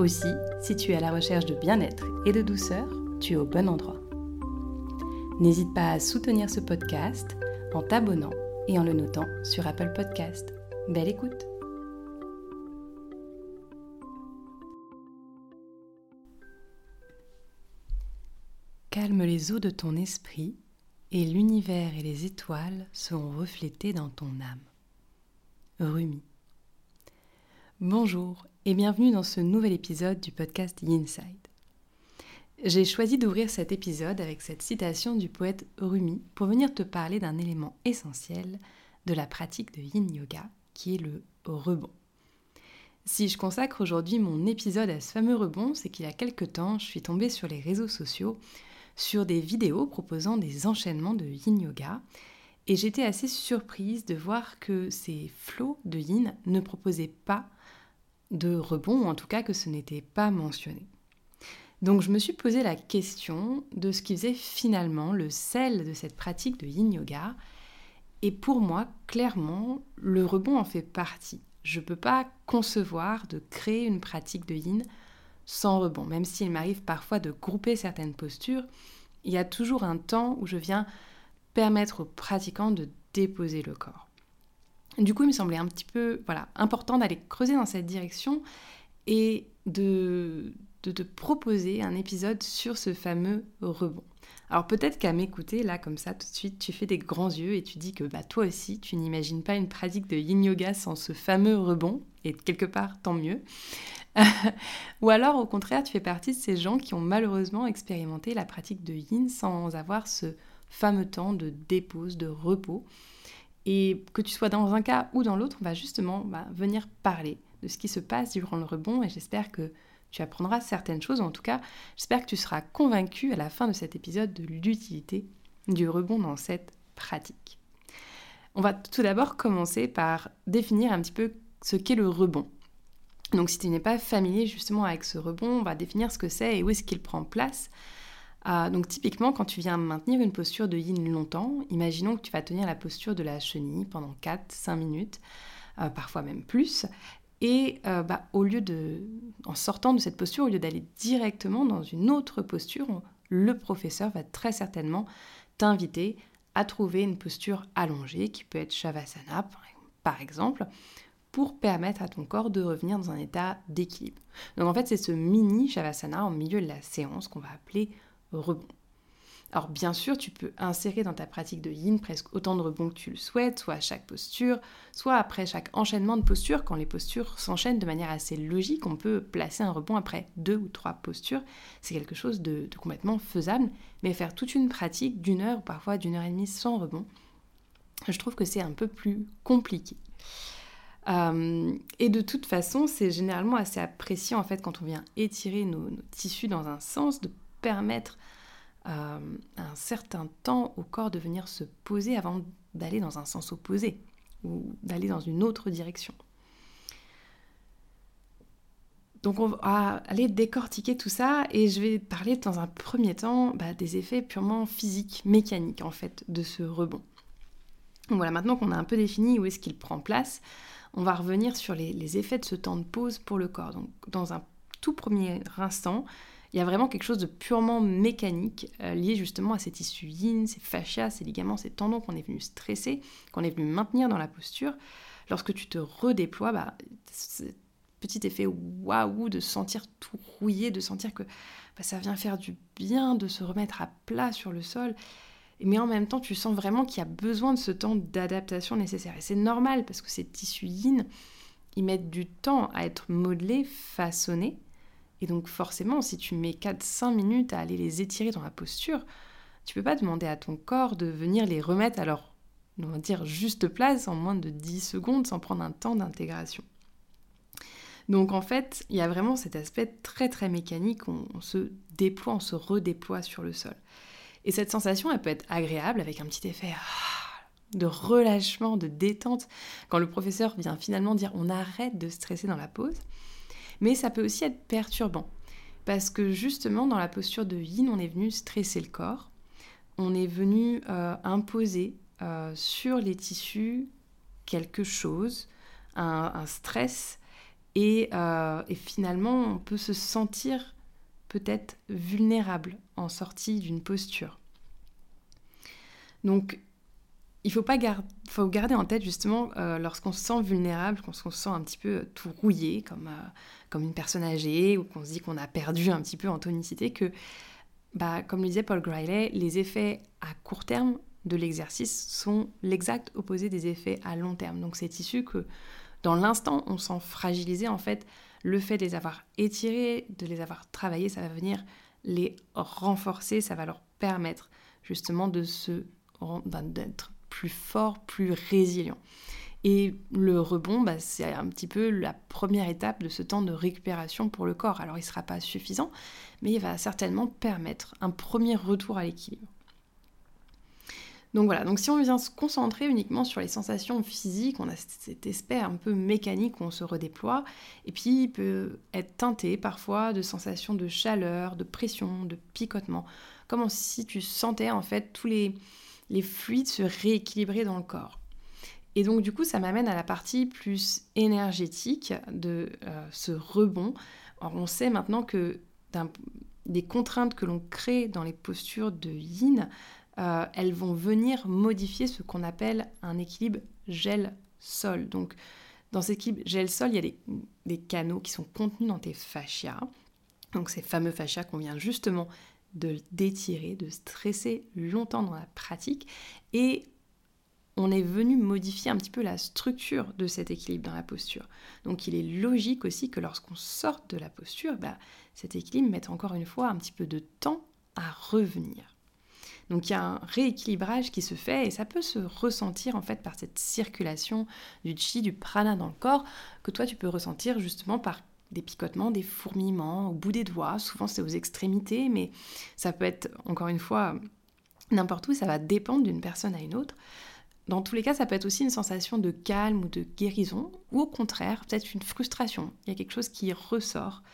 Aussi, si tu es à la recherche de bien-être et de douceur, tu es au bon endroit. N'hésite pas à soutenir ce podcast en t'abonnant et en le notant sur Apple Podcast. Belle écoute Calme les eaux de ton esprit et l'univers et les étoiles seront reflétés dans ton âme. Rumi. Bonjour et bienvenue dans ce nouvel épisode du podcast Inside. J'ai choisi d'ouvrir cet épisode avec cette citation du poète Rumi pour venir te parler d'un élément essentiel de la pratique de yin yoga qui est le rebond. Si je consacre aujourd'hui mon épisode à ce fameux rebond, c'est qu'il y a quelque temps, je suis tombée sur les réseaux sociaux sur des vidéos proposant des enchaînements de yin yoga et j'étais assez surprise de voir que ces flots de yin ne proposaient pas de rebond, ou en tout cas que ce n'était pas mentionné. Donc je me suis posé la question de ce qui faisait finalement le sel de cette pratique de yin yoga. Et pour moi, clairement, le rebond en fait partie. Je ne peux pas concevoir de créer une pratique de yin sans rebond. Même s'il m'arrive parfois de grouper certaines postures, il y a toujours un temps où je viens permettre aux pratiquants de déposer le corps. Du coup, il me semblait un petit peu voilà, important d'aller creuser dans cette direction et de, de te proposer un épisode sur ce fameux rebond. Alors peut-être qu'à m'écouter, là, comme ça, tout de suite, tu fais des grands yeux et tu dis que bah, toi aussi, tu n'imagines pas une pratique de yin yoga sans ce fameux rebond, et quelque part, tant mieux. Ou alors, au contraire, tu fais partie de ces gens qui ont malheureusement expérimenté la pratique de yin sans avoir ce fameux temps de dépose, de repos. Et que tu sois dans un cas ou dans l'autre, on va justement venir parler de ce qui se passe durant le rebond et j'espère que tu apprendras certaines choses. En tout cas, j'espère que tu seras convaincu à la fin de cet épisode de l'utilité du rebond dans cette pratique. On va tout d'abord commencer par définir un petit peu ce qu'est le rebond. Donc si tu n'es pas familier justement avec ce rebond, on va définir ce que c'est et où est-ce qu'il prend place. Ah, donc typiquement, quand tu viens maintenir une posture de yin longtemps, imaginons que tu vas tenir la posture de la chenille pendant 4-5 minutes, euh, parfois même plus, et euh, bah, au lieu de, en sortant de cette posture, au lieu d'aller directement dans une autre posture, le professeur va très certainement t'inviter à trouver une posture allongée, qui peut être Shavasana par exemple, pour permettre à ton corps de revenir dans un état d'équilibre. Donc en fait, c'est ce mini Shavasana en milieu de la séance qu'on va appeler rebond. Alors bien sûr, tu peux insérer dans ta pratique de yin presque autant de rebonds que tu le souhaites, soit à chaque posture, soit après chaque enchaînement de postures. Quand les postures s'enchaînent de manière assez logique, on peut placer un rebond après deux ou trois postures. C'est quelque chose de, complètement faisable, mais faire toute une pratique d'une heure ou parfois d'une heure et demie sans rebond, je trouve que c'est un peu plus compliqué. Euh, et de toute façon, c'est généralement assez apprécié en fait quand on vient étirer nos tissus dans un sens de permettre euh, un certain temps au corps de venir se poser avant d'aller dans un sens opposé ou d'aller dans une autre direction. Donc on va aller décortiquer tout ça et je vais parler dans un premier temps bah, des effets purement physiques, mécaniques en fait de ce rebond. voilà, maintenant qu'on a un peu défini où est-ce qu'il prend place, on va revenir sur les, les, effets de ce temps de pause pour le corps. Donc dans un tout premier instant, il y a vraiment quelque chose de purement mécanique euh, lié justement à ces tissus yin, ces fascias, ces ligaments, ces tendons qu'on est venu stresser, qu'on est venu maintenir dans la posture. Lorsque tu te redéploies, bah, petit effet waouh de sentir tout rouillé, de sentir que bah, ça vient faire du bien, de se remettre à plat sur le sol. Mais en même temps, tu sens vraiment qu'il y a besoin de ce temps d'adaptation nécessaire. Et c'est normal parce que ces tissus yin, ils mettent du temps à être modelés, façonnés. Et donc forcément, si tu mets 4-5 minutes à aller les étirer dans la posture, tu peux pas demander à ton corps de venir les remettre à leur, on va dire, juste place en moins de 10 secondes sans prendre un temps d'intégration. Donc en fait, il y a vraiment cet aspect très très mécanique, on, on se déploie, on se redéploie sur le sol. Et cette sensation, elle peut être agréable avec un petit effet ah, de relâchement, de détente, quand le professeur vient finalement dire on arrête de stresser dans la pause. Mais ça peut aussi être perturbant, parce que justement dans la posture de yin, on est venu stresser le corps, on est venu euh, imposer euh, sur les tissus quelque chose, un, stress, euh, et, finalement on peut se sentir peut-être vulnérable en sortie d'une posture. Donc il faut, pas faut garder en tête justement lorsqu'on se sent vulnérable, qu'on se sent un petit peu tout rouillé comme, comme une personne âgée ou qu'on se dit qu'on a perdu un petit peu en tonicité, que bah, comme le disait Paul Griley, les effets à court terme de l'exercice sont l'exact opposé des effets à long terme. Donc c'est issu que dans l'instant, on sent fragilisé, en fait, le fait de les avoir étirés, de les avoir travaillés, ça va venir les renforcer, ça va leur permettre justement de se d'être plus fort, plus résilient. Et le rebond, bah, c'est un petit peu la première étape de ce temps de récupération pour le corps. Alors il ne sera pas suffisant, mais il va certainement permettre un premier retour à l'équilibre. Donc voilà, donc si on vient se concentrer uniquement sur les sensations physiques, on a cet aspect un peu mécanique où on se redéploie, et puis il peut être teinté parfois de sensations de chaleur, de pression, de picotement, comme si tu sentais en fait tous les, les fluides se rééquilibrer dans le corps. Et donc du coup, ça m'amène à la partie plus énergétique de euh, ce rebond. on sait maintenant que des contraintes que l'on crée dans les postures de yin, euh, elles vont venir modifier ce qu'on appelle un équilibre gel-sol. Donc dans cet équilibre gel-sol, il y a des, canaux qui sont contenus dans tes fascias. Donc ces fameux fascias qu'on vient justement de d'étirer, de stresser longtemps dans la pratique. Et on est venu modifier un petit peu la structure de cet équilibre dans la posture. Donc il est logique aussi que lorsqu'on sort de la posture, bah, cet équilibre mette encore une fois un petit peu de temps à revenir. Donc il y a un rééquilibrage qui se fait et ça peut se ressentir en fait par cette circulation du chi, du prana dans le corps, que toi tu peux ressentir justement par des picotements, des fourmillements au bout des doigts, souvent c'est aux extrémités, mais ça peut être encore une fois n'importe où, ça va dépendre d'une personne à une autre. Dans tous les cas, ça peut être aussi une sensation de calme ou de guérison, ou au contraire, peut-être une frustration. Il y a quelque chose qui ressort.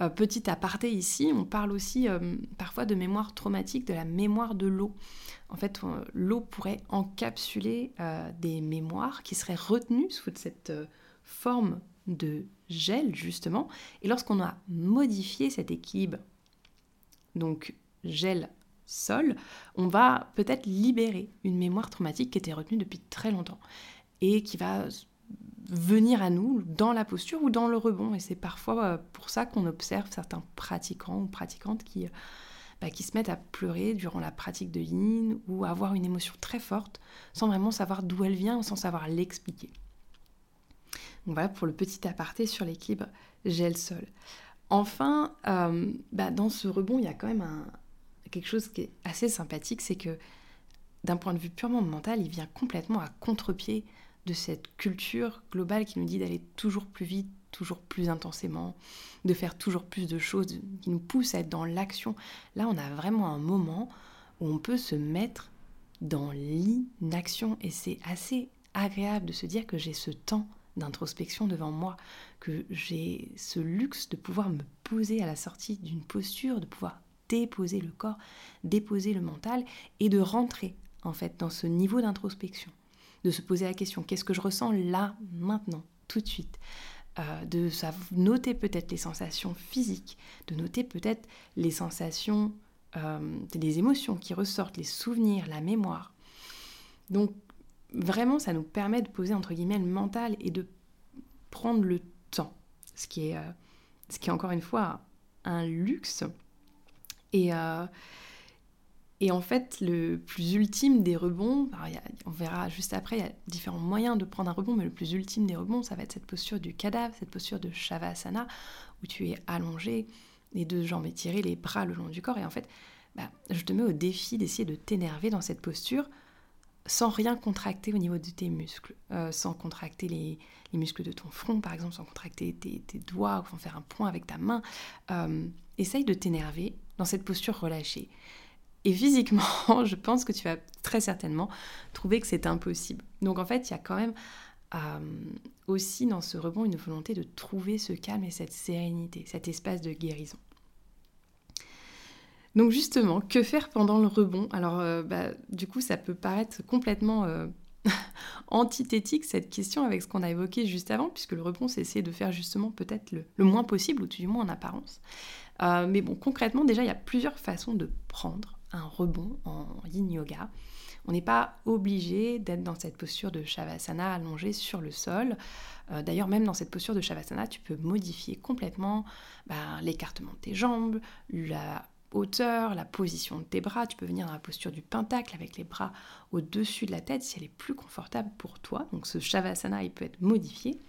Euh, petit aparté ici, on parle aussi euh, parfois de mémoire traumatique, de la mémoire de l'eau. En fait, euh, l'eau pourrait encapsuler des mémoires qui seraient retenues sous cette forme de gel, justement. Et lorsqu'on a modifié cet équilibre, donc gel sol, on va peut-être libérer une mémoire traumatique qui était retenue depuis très longtemps et qui va venir à nous dans la posture ou dans le rebond. Et c'est parfois euh, pour ça qu'on observe certains pratiquants ou pratiquantes qui, euh, bah, qui se mettent à pleurer durant la pratique de yin ou avoir une émotion très forte sans vraiment savoir d'où elle vient ou sans savoir l'expliquer. Donc voilà pour le petit aparté sur l'équilibre gel-sol. Enfin, euh, bah, dans ce rebond, il y a quand même un, quelque chose qui est assez sympathique, c'est que d'un point de vue purement mental, il vient complètement à contre-pied de cette culture globale qui nous dit d'aller toujours plus vite, toujours plus intensément, de faire toujours plus de choses, qui nous pousse à être dans l'action. Là, on a vraiment un moment où on peut se mettre dans l'inaction et c'est assez agréable de se dire que j'ai ce temps d'introspection devant moi, que j'ai ce luxe de pouvoir me poser à la sortie d'une posture, de pouvoir déposer le corps, déposer le mental et de rentrer en fait dans ce niveau d'introspection, de se poser la question qu'est-ce que je ressens là, maintenant, tout de suite, euh, de noter peut-être les sensations physiques, de noter peut-être les sensations, euh, les émotions qui ressortent, les souvenirs, la mémoire. Donc vraiment, ça nous permet de poser entre guillemets le mental et de prendre le temps, ce qui est, euh, ce qui est encore une fois un luxe et, euh, et en fait, le plus ultime des rebonds, on verra juste après, il y a différents moyens de prendre un rebond, mais le plus ultime des rebonds, ça va être cette posture du cadavre, cette posture de Shavasana, où tu es allongé, les deux jambes étirées, les bras le long du corps. Et en fait, bah, je te mets au défi d'essayer de t'énerver dans cette posture sans rien contracter au niveau de tes muscles, euh, sans contracter les, muscles de ton front, par exemple, sans contracter tes, doigts, ou sans faire un point avec ta main. Euh, essaye de t'énerver dans cette posture relâchée. Et physiquement, je pense que tu vas très certainement trouver que c'est impossible. Donc en fait, il y a quand même euh, aussi dans ce rebond une volonté de trouver ce calme et cette sérénité, cet espace de guérison. Donc justement, que faire pendant le rebond? Alors euh, bah, du coup, ça peut paraître complètement euh, antithétique cette question avec ce qu'on a évoqué juste avant, puisque le rebond, c'est essayer de faire justement peut-être le, moins possible, ou tout du moins en apparence. Euh, mais bon, concrètement, déjà, il y a plusieurs façons de prendre un rebond en yin yoga. On n'est pas obligé d'être dans cette posture de Shavasana allongée sur le sol. D'ailleurs, même dans cette posture de Shavasana, tu peux modifier complètement bah, l'écartement de tes jambes, la hauteur, la position de tes bras. Tu peux venir dans la posture du pentacle avec les bras au-dessus de la tête si elle est plus confortable pour toi. Donc ce Shavasana, il peut être modifié.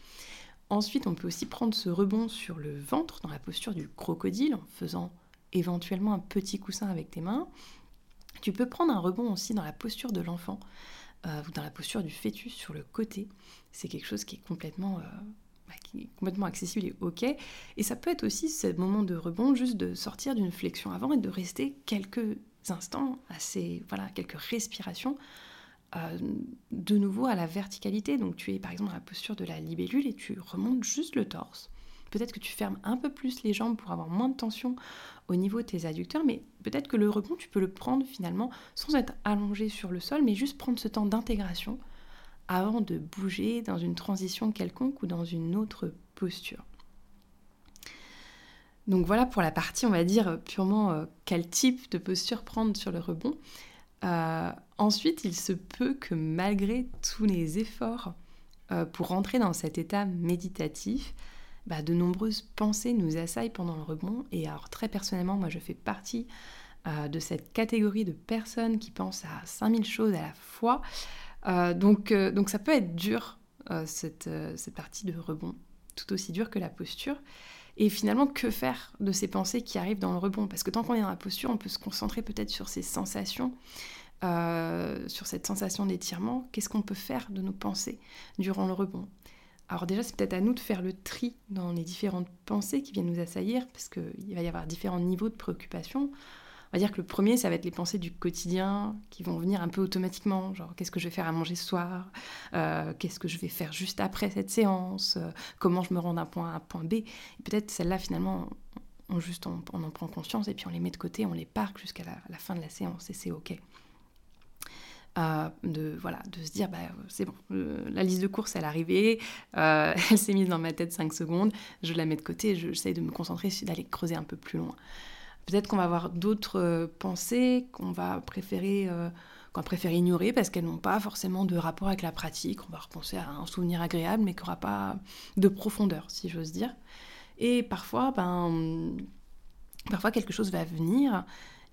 Ensuite, on peut aussi prendre ce rebond sur le ventre dans la posture du crocodile en faisant éventuellement un petit coussin avec tes mains. Tu peux prendre un rebond aussi dans la posture de l'enfant euh, ou dans la posture du fœtus sur le côté. C'est quelque chose qui est complètement euh, bah, qui est complètement accessible et ok. Et ça peut être aussi ce moment de rebond, juste de sortir d'une flexion avant et de rester quelques instants, assez, voilà, quelques respirations, euh, de nouveau à la verticalité. Donc tu es par exemple dans la posture de la libellule et tu remontes juste le torse. Peut-être que tu fermes un peu plus les jambes pour avoir moins de tension au niveau de tes adducteurs, mais peut-être que le rebond, tu peux le prendre finalement sans être allongé sur le sol, mais juste prendre ce temps d'intégration avant de bouger dans une transition quelconque ou dans une autre posture. Donc voilà pour la partie, on va dire, purement euh, quel type de posture prendre sur le rebond. Euh, ensuite, il se peut que malgré tous les efforts euh, pour rentrer dans cet état méditatif, bah, de nombreuses pensées nous assaillent pendant le rebond. Et alors très personnellement, moi je fais partie de cette catégorie de personnes qui pensent à 5000 choses à la fois. Euh, donc, euh, ça peut être dur, euh, cette, cette partie de rebond, tout aussi dur que la posture. Et finalement, que faire de ces pensées qui arrivent dans le rebond? Parce que tant qu'on est dans la posture, on peut se concentrer peut-être sur ces sensations, sur cette sensation d'étirement. Qu'est-ce qu'on peut faire de nos pensées durant le rebond? Alors déjà, c'est peut-être à nous de faire le tri dans les différentes pensées qui viennent nous assaillir, parce qu'il va y avoir différents niveaux de préoccupation. On va dire que le premier, ça va être les pensées du quotidien qui vont venir un peu automatiquement, genre qu'est-ce que je vais faire à manger ce soir, euh, qu'est-ce que je vais faire juste après cette séance, euh, comment je me rends d'un point A à un point B? peut-être celles-là, finalement, on, juste, on, en prend conscience et puis on les met de côté, on les parque jusqu'à la, fin de la séance et c'est OK. Euh, de, voilà, de se dire, bah, c'est bon, la liste de courses, elle est arrivée, elle s'est mise dans ma tête 5 secondes, je la mets de côté, j'essaie de me concentrer, d'aller creuser un peu plus loin. Peut-être qu'on va avoir d'autres euh, pensées qu'on va préférer euh, qu'on va préférer ignorer parce qu'elles n'ont pas forcément de rapport avec la pratique. On va repenser à un souvenir agréable mais qui n'aura pas de profondeur, si j'ose dire. Et parfois, ben, parfois quelque chose va venir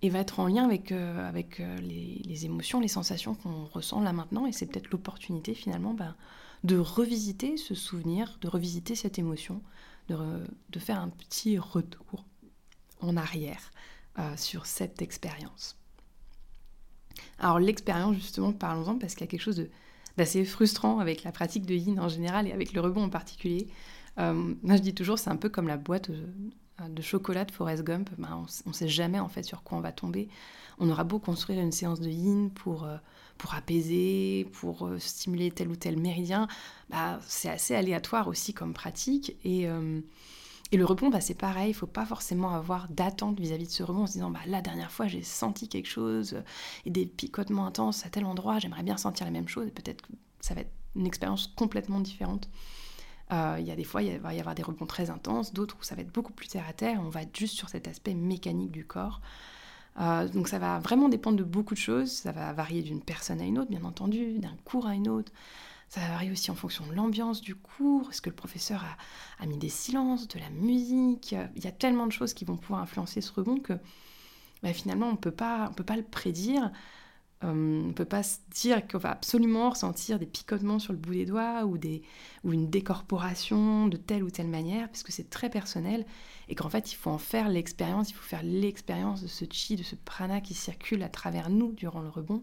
et va être en lien avec, euh, avec les, émotions, les sensations qu'on ressent là maintenant. Et c'est peut-être l'opportunité finalement ben, de revisiter ce souvenir, de revisiter cette émotion, de, de faire un petit retour en arrière euh, sur cette expérience. Alors l'expérience, justement, parlons-en parce qu'il y a quelque chose d'assez frustrant avec la pratique de yin en général et avec le rebond en particulier. Euh, moi, je dis toujours, c'est un peu comme la boîte euh, de chocolat de Forrest Gump. Ben, on ne sait jamais en fait sur quoi on va tomber. On aura beau construire une séance de yin pour, pour apaiser, pour stimuler tel ou tel méridien, bah, c'est assez aléatoire aussi comme pratique. Et et le rebond, bah, c'est pareil, il faut pas forcément avoir d'attente vis-à-vis de ce rebond en se disant bah, la dernière fois j'ai senti quelque chose euh, et des picotements intenses à tel endroit, j'aimerais bien sentir la même chose et peut-être que ça va être une expérience complètement différente. Euh, il y a des fois, il va y avoir des rebonds très intenses, d'autres où ça va être beaucoup plus terre à terre, on va être juste sur cet aspect mécanique du corps. Euh, donc ça va vraiment dépendre de beaucoup de choses, ça va varier d'une personne à une autre, bien entendu, d'un cours à une autre. Ça varie aussi en fonction de l'ambiance du cours. Est-ce que le professeur a, mis des silences, de la musique Il y a tellement de choses qui vont pouvoir influencer ce rebond que bah, finalement, on ne peut pas le prédire. Euh, on ne peut pas se dire qu'on va absolument ressentir des picotements sur le bout des doigts ou, des, ou une décorporation de telle ou telle manière, puisque c'est très personnel et qu'en fait, il faut en faire l'expérience, il faut faire l'expérience de ce chi, de ce prana qui circule à travers nous durant le rebond.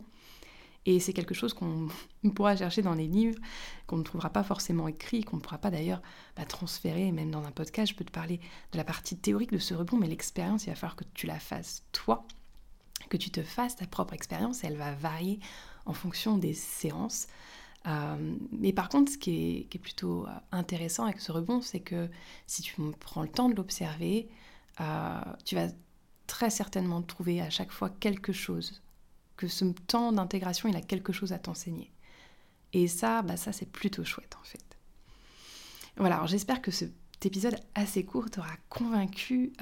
Et c'est quelque chose qu'on pourra chercher dans les livres, qu'on ne trouvera pas forcément écrit, qu'on ne pourra pas d'ailleurs bah, transférer, même dans un podcast, je peux te parler de la partie théorique de ce rebond, mais l'expérience, il va falloir que tu la fasses toi, que tu te fasses ta propre expérience, elle va varier en fonction des séances. Euh, mais par contre, ce qui est, plutôt euh, intéressant avec ce rebond, c'est que si tu prends le temps de l'observer, euh, tu vas très certainement trouver à chaque fois quelque chose, que ce temps d'intégration, il a quelque chose à t'enseigner. Et ça, bah ça c'est plutôt chouette en fait. Voilà, j'espère que cet épisode assez court t'aura convaincu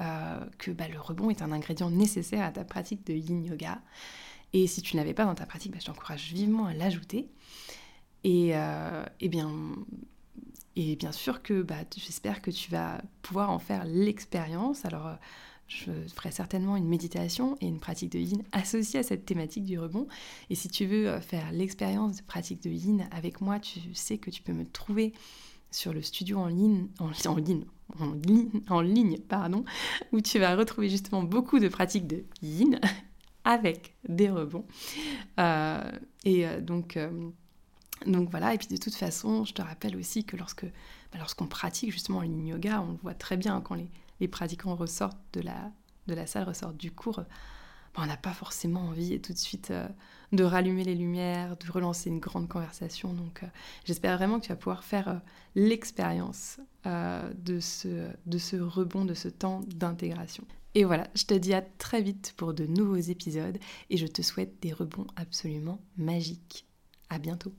que bah, le rebond est un ingrédient nécessaire à ta pratique de yin yoga. Et si tu ne l'avais pas dans ta pratique, bah, je t'encourage vivement à l'ajouter. Et, euh, bien, et bien sûr que bah, j'espère que tu vas pouvoir en faire l'expérience. Alors, euh, je ferai certainement une méditation et une pratique de yin associée à cette thématique du rebond. Et si tu veux euh, faire l'expérience de pratique de yin avec moi, tu sais que tu peux me trouver sur le studio en ligne, en, ligne, en, ligne, en ligne, pardon, où tu vas retrouver justement beaucoup de pratiques de yin avec des rebonds. et donc donc voilà, et puis de toute façon, je te rappelle aussi que lorsque, bah, lorsqu'on pratique justement le yoga, on le voit très bien quand les, pratiquants ressortent de la, de la salle, ressortent du cours, on n'a pas forcément envie tout de suite euh, de rallumer les lumières, de relancer une grande conversation. Donc euh, j'espère vraiment que tu vas pouvoir faire euh, l'expérience de, ce, de ce rebond, de ce temps d'intégration. Et voilà, je te dis à très vite pour de nouveaux épisodes et je te souhaite des rebonds absolument magiques. À bientôt.